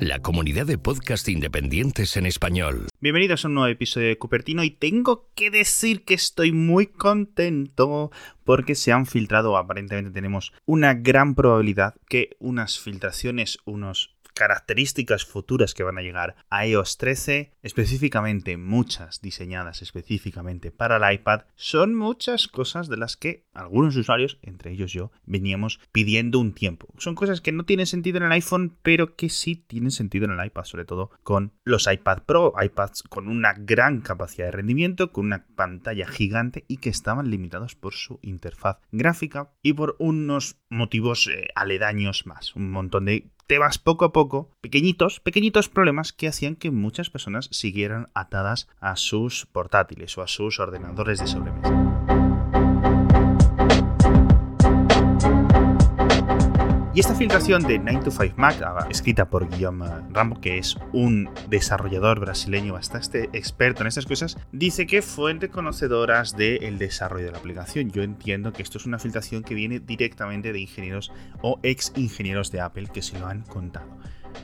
La comunidad de podcast independientes en español. Bienvenidos a un nuevo episodio de Cupertino y tengo que decir que estoy muy contento porque se han filtrado, aparentemente tenemos una gran probabilidad que unas filtraciones, unos características futuras que van a llegar a iOS 13, específicamente muchas diseñadas específicamente para el iPad, son muchas cosas de las que algunos usuarios, entre ellos yo, veníamos pidiendo un tiempo. Son cosas que no tienen sentido en el iPhone, pero que sí tienen sentido en el iPad, sobre todo con los iPad Pro, iPads con una gran capacidad de rendimiento, con una pantalla gigante y que estaban limitados por su interfaz gráfica y por unos motivos eh, aledaños más, un montón de temas poco a poco, pequeñitos, pequeñitos problemas que hacían que muchas personas siguieran atadas a sus portátiles o a sus ordenadores de sobremesa. Esta filtración de 9 to 5 Mac, ah, escrita por Guillaume Rambo, que es un desarrollador brasileño bastante experto en estas cosas, dice que fuentes conocedoras del desarrollo de la aplicación. Yo entiendo que esto es una filtración que viene directamente de ingenieros o ex ingenieros de Apple que se lo han contado.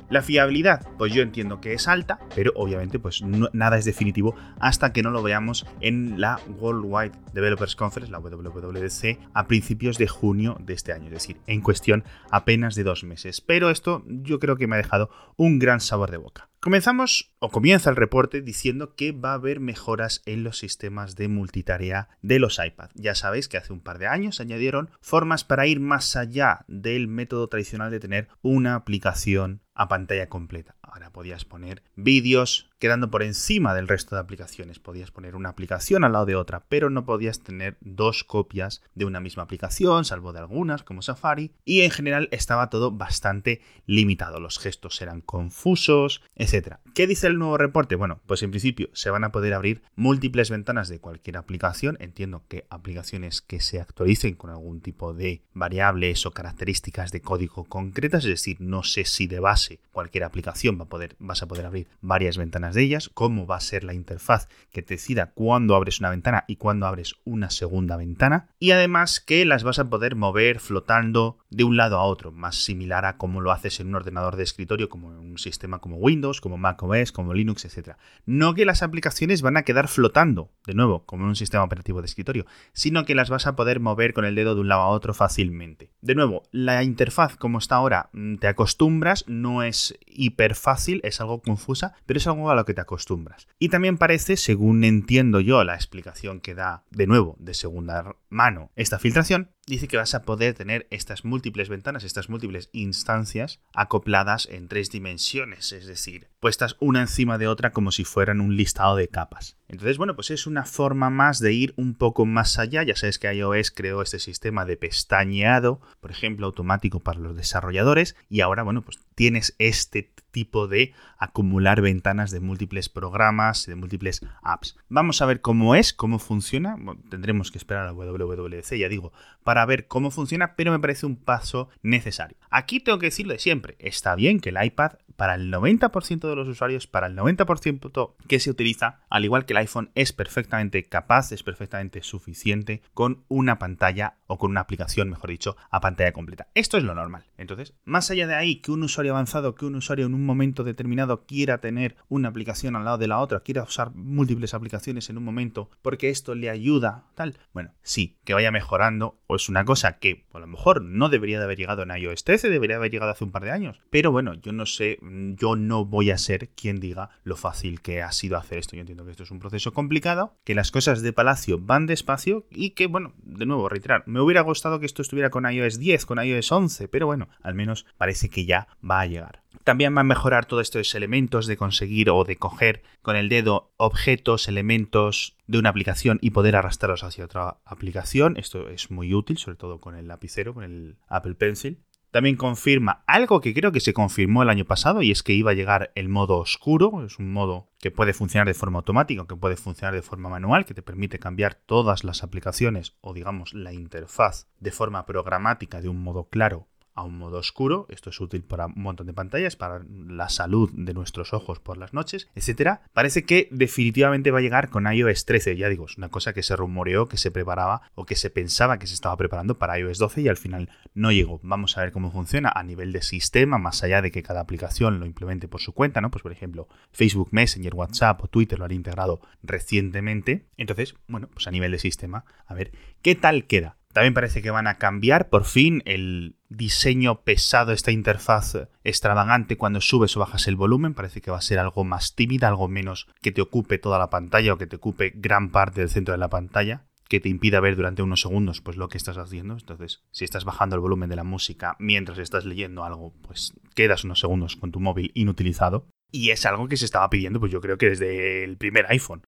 La fiabilidad, pues yo entiendo que es alta, pero obviamente pues nada es definitivo hasta que no lo veamos en la Worldwide Developers Conference, la WWDC, a principios de junio de este año, es decir, en cuestión apenas de dos meses. Pero esto yo creo que me ha dejado un gran sabor de boca. Comenzamos o comienza el reporte diciendo que va a haber mejoras en los sistemas de multitarea de los iPad. Ya sabéis que hace un par de años añadieron formas para ir más allá del método tradicional de tener una aplicación a pantalla completa. Ahora podías poner vídeos quedando por encima del resto de aplicaciones. Podías poner una aplicación al lado de otra, pero no podías tener dos copias de una misma aplicación, salvo de algunas como Safari. Y en general estaba todo bastante limitado. Los gestos eran confusos, etc. ¿Qué dice el nuevo reporte? Bueno, pues en principio se van a poder abrir múltiples ventanas de cualquier aplicación. Entiendo que aplicaciones que se actualicen con algún tipo de variables o características de código concretas, es decir, no sé si de base cualquier aplicación va poder, vas a poder abrir varias ventanas de ellas, cómo va a ser la interfaz que te decida cuándo abres una ventana y cuándo abres una segunda ventana, y además que las vas a poder mover flotando de un lado a otro, más similar a cómo lo haces en un ordenador de escritorio como en un sistema como Windows, como macOS, como Linux, etc. No que las aplicaciones van a quedar flotando, de nuevo, como en un sistema operativo de escritorio, sino que las vas a poder mover con el dedo de un lado a otro fácilmente. De nuevo, la interfaz como está ahora, mm, te acostumbras, no es hiper fácil, es algo confusa, pero es algo a lo que te acostumbras. Y también parece, según entiendo yo la explicación que da, de nuevo, de segunda mano, esta filtración, dice que vas a poder tener estas múltiples ventanas, estas múltiples instancias acopladas en tres dimensiones, es decir, puestas una encima de otra como si fueran un listado de capas. Entonces, bueno, pues es una forma más de ir un poco más allá. Ya sabes que iOS creó este sistema de pestañeado, por ejemplo, automático para los desarrolladores, y ahora, bueno, pues tienes este tipo de acumular ventanas de múltiples programas, de múltiples apps. Vamos a ver cómo es, cómo funciona. tendremos que esperar a WWDC, ya digo, para ver cómo funciona, pero me parece un paso necesario. Aquí tengo que decirlo de siempre, está bien que el iPad para el 90% de los usuarios, para el 90% que se utiliza, al igual que el iPhone, es perfectamente capaz, es perfectamente suficiente con una pantalla o con una aplicación, mejor dicho, a pantalla completa. Esto es lo normal. Entonces, más allá de ahí, que un usuario avanzado, que un usuario en un momento determinado quiera tener una aplicación al lado de la otra, quiera usar múltiples aplicaciones en un momento porque esto le ayuda, tal. Bueno, sí, que vaya mejorando, o es una cosa que a lo mejor no debería de haber llegado en iOS 13, debería haber llegado hace un par de años. Pero bueno, yo no sé yo no voy a ser quien diga lo fácil que ha sido hacer esto. Yo entiendo que esto es un proceso complicado, que las cosas de Palacio van despacio y que, bueno, de nuevo, reiterar, me hubiera gustado que esto estuviera con iOS 10, con iOS 11, pero bueno, al menos parece que ya va a llegar. También va a mejorar todos estos elementos de conseguir o de coger con el dedo objetos, elementos de una aplicación y poder arrastrarlos hacia otra aplicación. Esto es muy útil, sobre todo con el lapicero, con el Apple Pencil. También confirma algo que creo que se confirmó el año pasado y es que iba a llegar el modo oscuro, es un modo que puede funcionar de forma automática, que puede funcionar de forma manual, que te permite cambiar todas las aplicaciones o digamos la interfaz de forma programática de un modo claro a un modo oscuro. Esto es útil para un montón de pantallas, para la salud de nuestros ojos por las noches, etcétera. Parece que definitivamente va a llegar con iOS 13. Ya digo, es una cosa que se rumoreó, que se preparaba o que se pensaba que se estaba preparando para iOS 12 y al final no llegó. Vamos a ver cómo funciona a nivel de sistema, más allá de que cada aplicación lo implemente por su cuenta, ¿no? Pues por ejemplo, Facebook Messenger, WhatsApp o Twitter lo han integrado recientemente. Entonces, bueno, pues a nivel de sistema, a ver qué tal queda. También parece que van a cambiar por fin el diseño pesado, esta interfaz extravagante cuando subes o bajas el volumen. Parece que va a ser algo más tímida, algo menos que te ocupe toda la pantalla o que te ocupe gran parte del centro de la pantalla que te impida ver durante unos segundos pues lo que estás haciendo. Entonces, si estás bajando el volumen de la música mientras estás leyendo algo, pues quedas unos segundos con tu móvil inutilizado. Y es algo que se estaba pidiendo, pues yo creo que desde el primer iPhone.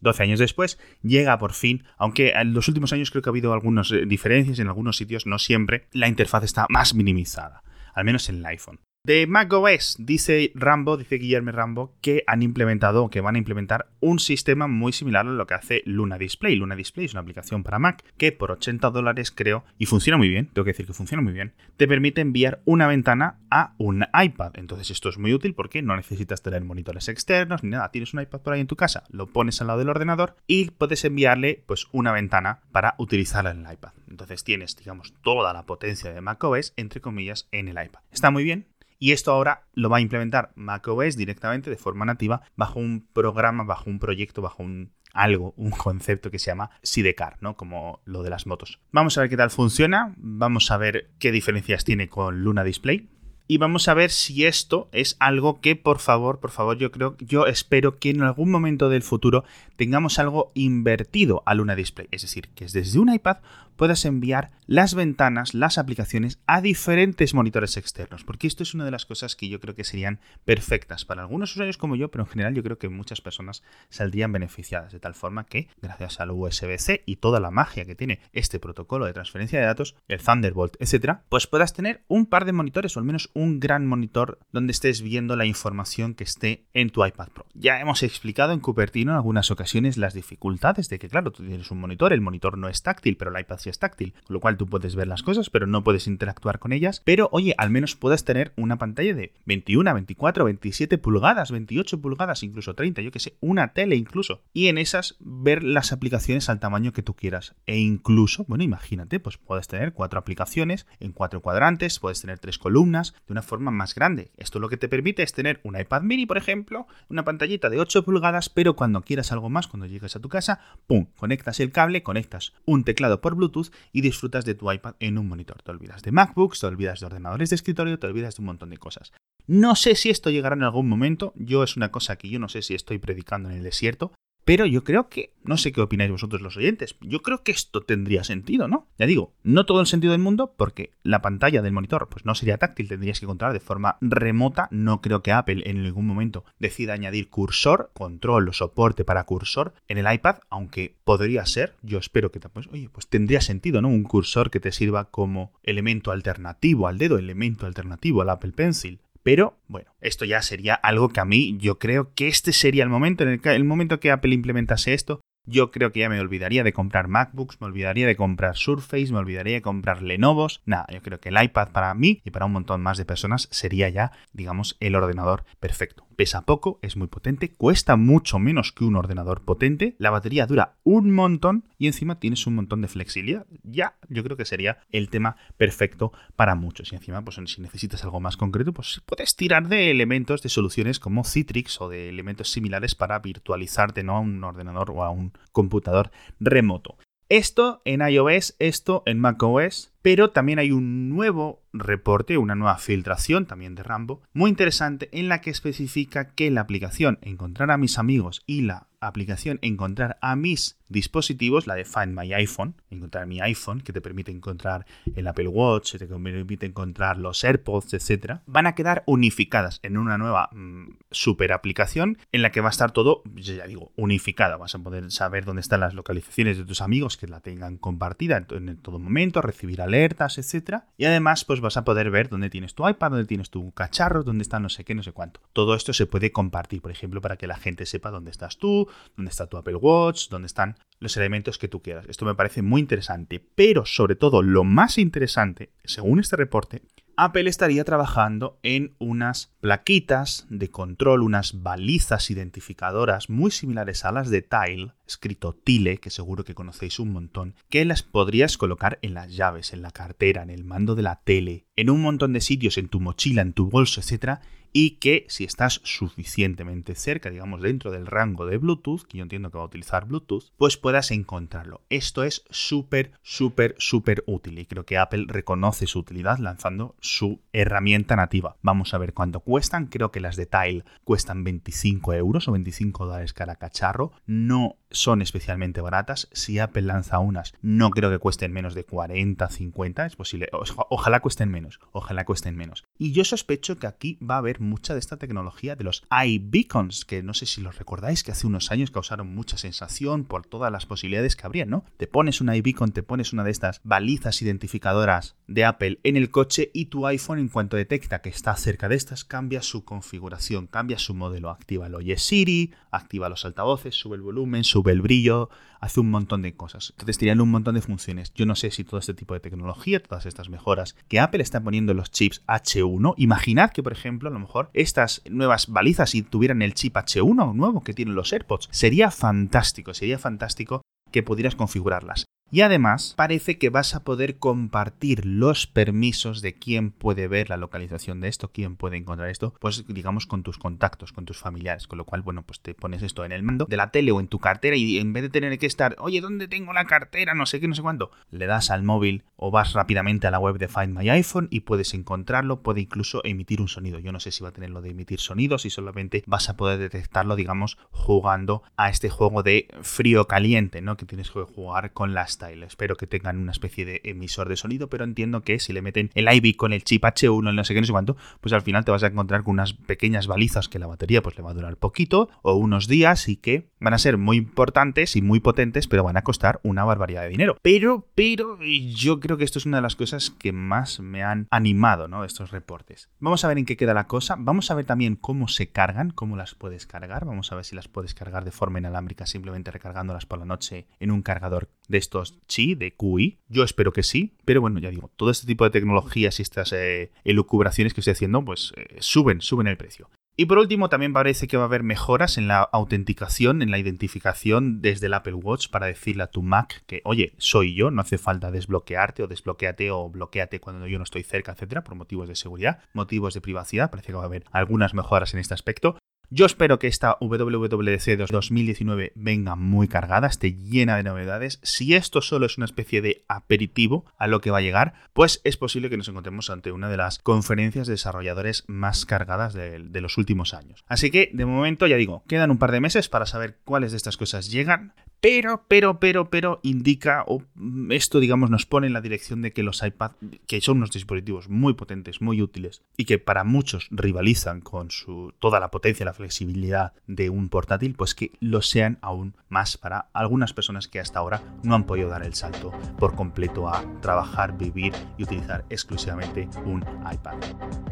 12 años después, llega por fin, aunque en los últimos años creo que ha habido algunas eh, diferencias en algunos sitios, no siempre, la interfaz está más minimizada, al menos en el iPhone. De macOS, dice Rambo, dice Guillermo Rambo, que han implementado o que van a implementar un sistema muy similar a lo que hace Luna Display. Luna Display es una aplicación para Mac que por 80 dólares creo, y funciona muy bien, tengo que decir que funciona muy bien, te permite enviar una ventana a un iPad. Entonces esto es muy útil porque no necesitas tener monitores externos ni nada. Tienes un iPad por ahí en tu casa, lo pones al lado del ordenador y puedes enviarle pues una ventana para utilizarla en el iPad. Entonces tienes, digamos, toda la potencia de macOS, entre comillas, en el iPad. Está muy bien, y esto ahora lo va a implementar macOS directamente de forma nativa bajo un programa, bajo un proyecto, bajo un algo, un concepto que se llama Sidecar, ¿no? Como lo de las motos. Vamos a ver qué tal funciona, vamos a ver qué diferencias tiene con Luna Display. Y vamos a ver si esto es algo que, por favor, por favor, yo creo, yo espero que en algún momento del futuro tengamos algo invertido a Luna Display. Es decir, que desde un iPad puedas enviar las ventanas, las aplicaciones a diferentes monitores externos, porque esto es una de las cosas que yo creo que serían perfectas para algunos usuarios como yo, pero en general yo creo que muchas personas saldrían beneficiadas, de tal forma que gracias al USB-C y toda la magia que tiene este protocolo de transferencia de datos, el Thunderbolt, etcétera, pues puedas tener un par de monitores o al menos un gran monitor donde estés viendo la información que esté en tu iPad Pro. Ya hemos explicado en Cupertino en algunas ocasiones las dificultades de que, claro, tú tienes un monitor, el monitor no es táctil, pero el iPad sí es táctil, con lo cual tú puedes ver las cosas, pero no puedes interactuar con ellas. Pero oye, al menos puedes tener una pantalla de 21, 24, 27 pulgadas, 28 pulgadas, incluso 30, yo que sé, una tele incluso. Y en esas ver las aplicaciones al tamaño que tú quieras. E incluso, bueno, imagínate, pues puedes tener cuatro aplicaciones en cuatro cuadrantes, puedes tener tres columnas de una forma más grande. Esto lo que te permite es tener un iPad mini, por ejemplo, una pantallita de 8 pulgadas, pero cuando quieras algo más, cuando llegues a tu casa, ¡pum! Conectas el cable, conectas un teclado por Bluetooth y disfrutas de tu iPad en un monitor. Te olvidas de MacBooks, te olvidas de ordenadores de escritorio, te olvidas de un montón de cosas. No sé si esto llegará en algún momento, yo es una cosa que yo no sé si estoy predicando en el desierto, pero yo creo que, no sé qué opináis vosotros los oyentes, yo creo que esto tendría sentido, ¿no? Ya digo, no todo el sentido del mundo porque la pantalla del monitor pues no sería táctil, tendrías que controlar de forma remota. No creo que Apple en ningún momento decida añadir cursor, control o soporte para cursor en el iPad, aunque podría ser, yo espero que pues, oye, pues tendría sentido, ¿no? Un cursor que te sirva como elemento alternativo al dedo, elemento alternativo al Apple Pencil pero bueno, esto ya sería algo que a mí yo creo que este sería el momento, en el, el momento que Apple implementase esto, yo creo que ya me olvidaría de comprar MacBooks, me olvidaría de comprar Surface, me olvidaría de comprar Lenovos. Nada, yo creo que el iPad para mí y para un montón más de personas sería ya, digamos, el ordenador perfecto pesa poco, es muy potente, cuesta mucho menos que un ordenador potente, la batería dura un montón y encima tienes un montón de flexibilidad. Ya, yo creo que sería el tema perfecto para muchos. Y encima, pues si necesitas algo más concreto, pues puedes tirar de elementos, de soluciones como Citrix o de elementos similares para virtualizarte ¿no? a un ordenador o a un computador remoto. Esto en iOS, esto en macOS, pero también hay un nuevo reporte, una nueva filtración también de Rambo, muy interesante en la que especifica que la aplicación Encontrar a mis amigos y la aplicación Encontrar a mis dispositivos, la de Find My iPhone, encontrar mi iPhone, que te permite encontrar el Apple Watch, que te permite encontrar los AirPods, etc., van a quedar unificadas en una nueva mm, super aplicación en la que va a estar todo, ya digo, unificada. Vas a poder saber dónde están las localizaciones de tus amigos que la tengan compartida en, en todo momento, recibir alertas, etc. Y además, pues vas a poder ver dónde tienes tu iPad, dónde tienes tu cacharro, dónde está no sé qué, no sé cuánto. Todo esto se puede compartir, por ejemplo, para que la gente sepa dónde estás tú, dónde está tu Apple Watch, dónde están los elementos que tú quieras. Esto me parece muy interesante, pero sobre todo lo más interesante, según este reporte, Apple estaría trabajando en unas plaquitas de control, unas balizas identificadoras muy similares a las de Tile, escrito Tile, que seguro que conocéis un montón, que las podrías colocar en las llaves, en la cartera, en el mando de la tele, en un montón de sitios, en tu mochila, en tu bolso, etc y que si estás suficientemente cerca, digamos dentro del rango de Bluetooth, que yo entiendo que va a utilizar Bluetooth, pues puedas encontrarlo. Esto es súper, súper, súper útil y creo que Apple reconoce su utilidad lanzando su herramienta nativa. Vamos a ver cuánto cuestan. Creo que las de Tile cuestan 25 euros o 25 dólares cada cacharro. No son especialmente baratas. Si Apple lanza unas, no creo que cuesten menos de 40, 50. Es posible. ojalá cuesten menos. Ojalá cuesten menos. Y yo sospecho que aquí va a haber mucha de esta tecnología de los iBeacons, que no sé si los recordáis, que hace unos años causaron mucha sensación por todas las posibilidades que habría, ¿no? Te pones un iBeacon, te pones una de estas balizas identificadoras de Apple en el coche y tu iPhone en cuanto detecta que está cerca de estas cambia su configuración, cambia su modelo, activa el Oye Siri, activa los altavoces, sube el volumen, sube el brillo, hace un montón de cosas. Entonces tienen un montón de funciones. Yo no sé si todo este tipo de tecnología, todas estas mejoras que Apple está poniendo en los chips H1, imaginad que por ejemplo a lo mejor estas nuevas balizas si tuvieran el chip H1 nuevo que tienen los AirPods, sería fantástico, sería fantástico que pudieras configurarlas. Y además parece que vas a poder compartir los permisos de quién puede ver la localización de esto, quién puede encontrar esto, pues digamos con tus contactos, con tus familiares. Con lo cual, bueno, pues te pones esto en el mando de la tele o en tu cartera y en vez de tener que estar, oye, ¿dónde tengo la cartera? No sé qué, no sé cuándo. Le das al móvil o vas rápidamente a la web de Find My iPhone y puedes encontrarlo, puede incluso emitir un sonido. Yo no sé si va a tener lo de emitir sonidos y solamente vas a poder detectarlo, digamos, jugando a este juego de frío-caliente, ¿no? Que tienes que jugar con las Espero que tengan una especie de emisor de sonido, pero entiendo que si le meten el IB con el chip H1, el no sé qué, no sé cuánto, pues al final te vas a encontrar con unas pequeñas balizas que la batería pues le va a durar poquito o unos días y que van a ser muy importantes y muy potentes, pero van a costar una barbaridad de dinero. Pero, pero, yo creo que esto es una de las cosas que más me han animado, ¿no? Estos reportes. Vamos a ver en qué queda la cosa. Vamos a ver también cómo se cargan, cómo las puedes cargar. Vamos a ver si las puedes cargar de forma inalámbrica simplemente recargándolas por la noche en un cargador de estos chi, de QI. Yo espero que sí, pero bueno, ya digo, todo este tipo de tecnologías y estas eh, elucubraciones que estoy haciendo, pues eh, suben, suben el precio. Y por último, también parece que va a haber mejoras en la autenticación, en la identificación desde el Apple Watch para decirle a tu Mac que, oye, soy yo, no hace falta desbloquearte o desbloqueate o bloqueate cuando yo no estoy cerca, etcétera, por motivos de seguridad, motivos de privacidad. Parece que va a haber algunas mejoras en este aspecto. Yo espero que esta WWDC 2019 venga muy cargada, esté llena de novedades. Si esto solo es una especie de aperitivo a lo que va a llegar, pues es posible que nos encontremos ante una de las conferencias de desarrolladores más cargadas de, de los últimos años. Así que, de momento, ya digo, quedan un par de meses para saber cuáles de estas cosas llegan. Pero, pero, pero, pero indica, o esto digamos nos pone en la dirección de que los iPad, que son unos dispositivos muy potentes, muy útiles, y que para muchos rivalizan con su, toda la potencia, la flexibilidad de un portátil, pues que lo sean aún más para algunas personas que hasta ahora no han podido dar el salto por completo a trabajar, vivir y utilizar exclusivamente un iPad.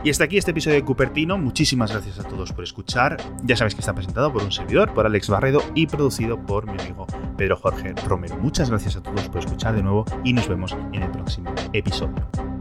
Y hasta aquí este episodio de Cupertino. Muchísimas gracias a todos por escuchar. Ya sabéis que está presentado por un servidor, por Alex Barredo y producido por mi amigo Pedro Jorge Romero. Muchas gracias a todos por escuchar de nuevo y nos vemos en el próximo episodio.